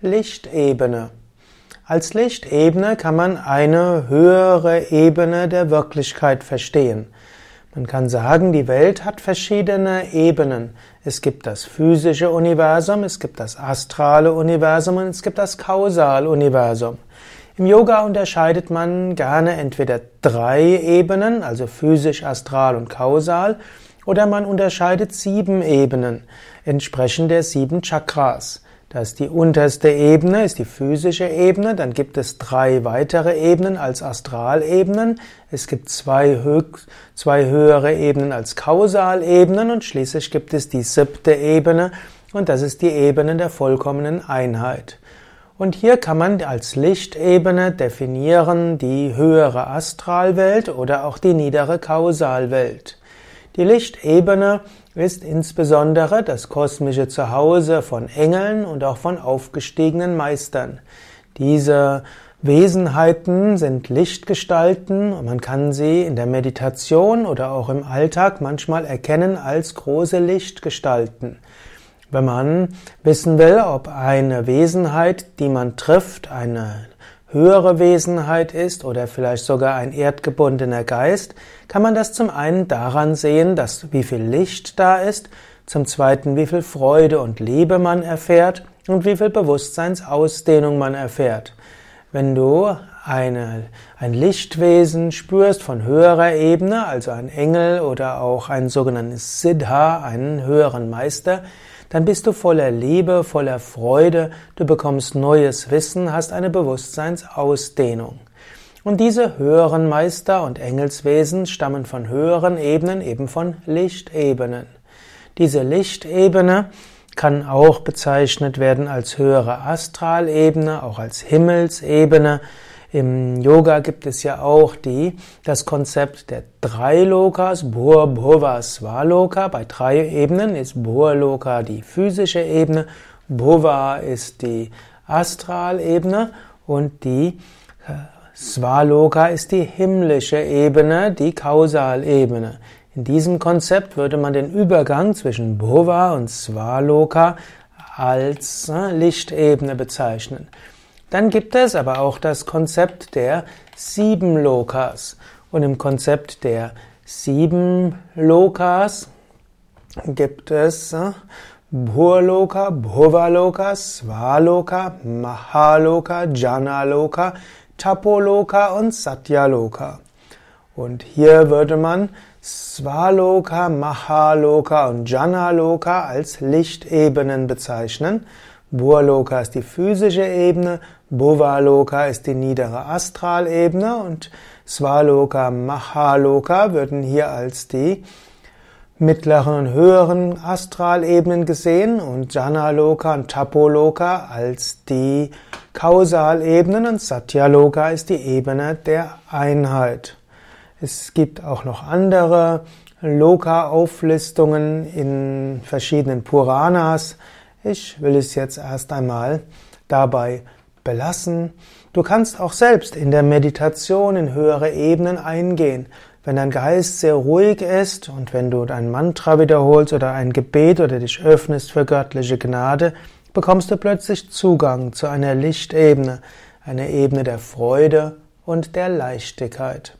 Lichtebene. Als Lichtebene kann man eine höhere Ebene der Wirklichkeit verstehen. Man kann sagen, die Welt hat verschiedene Ebenen. Es gibt das physische Universum, es gibt das astrale Universum und es gibt das Kausaluniversum. Im Yoga unterscheidet man gerne entweder drei Ebenen, also physisch, astral und kausal, oder man unterscheidet sieben Ebenen, entsprechend der sieben Chakras. Das ist die unterste Ebene, ist die physische Ebene. Dann gibt es drei weitere Ebenen als Astralebenen. Es gibt zwei, höchst, zwei höhere Ebenen als Kausalebenen und schließlich gibt es die siebte Ebene und das ist die Ebene der vollkommenen Einheit. Und hier kann man als Lichtebene definieren die höhere Astralwelt oder auch die niedere Kausalwelt. Die Lichtebene ist insbesondere das kosmische Zuhause von Engeln und auch von aufgestiegenen Meistern. Diese Wesenheiten sind Lichtgestalten und man kann sie in der Meditation oder auch im Alltag manchmal erkennen als große Lichtgestalten. Wenn man wissen will, ob eine Wesenheit, die man trifft, eine höhere Wesenheit ist oder vielleicht sogar ein erdgebundener Geist, kann man das zum einen daran sehen, dass wie viel Licht da ist, zum zweiten wie viel Freude und Liebe man erfährt und wie viel Bewusstseinsausdehnung man erfährt. Wenn du eine, ein Lichtwesen spürst von höherer Ebene, also ein Engel oder auch ein sogenanntes Siddha, einen höheren Meister, dann bist du voller Liebe, voller Freude, du bekommst neues Wissen, hast eine Bewusstseinsausdehnung. Und diese höheren Meister und Engelswesen stammen von höheren Ebenen, eben von Lichtebenen. Diese Lichtebene kann auch bezeichnet werden als höhere Astralebene, auch als Himmelsebene, im Yoga gibt es ja auch die, das Konzept der drei Lokas, Bhur, Bhuva, Svaloka. Bei drei Ebenen ist Bhurloka die physische Ebene, Bhuva ist die Astralebene und die äh, Svaloka ist die himmlische Ebene, die Kausalebene. In diesem Konzept würde man den Übergang zwischen Bhuva und Svaloka als äh, Lichtebene bezeichnen. Dann gibt es aber auch das Konzept der sieben Lokas. Und im Konzept der sieben Lokas gibt es äh, Bhurloka, Bhuvaloka, Svaloka, Mahaloka, Janaloka, Tapoloka und Satyaloka. Und hier würde man Svaloka, Mahaloka und Janaloka als Lichtebenen bezeichnen. Burloka ist die physische Ebene, Bhuvaloka ist die niedere Astralebene und Svaloka, Mahaloka würden hier als die mittleren und höheren Astralebenen gesehen und Janaloka und Tapoloka als die Kausalebenen und Satyaloka ist die Ebene der Einheit. Es gibt auch noch andere Loka-Auflistungen in verschiedenen Puranas. Ich will es jetzt erst einmal dabei belassen. Du kannst auch selbst in der Meditation in höhere Ebenen eingehen. Wenn dein Geist sehr ruhig ist und wenn du dein Mantra wiederholst oder ein Gebet oder dich öffnest für göttliche Gnade, bekommst du plötzlich Zugang zu einer Lichtebene, einer Ebene der Freude und der Leichtigkeit.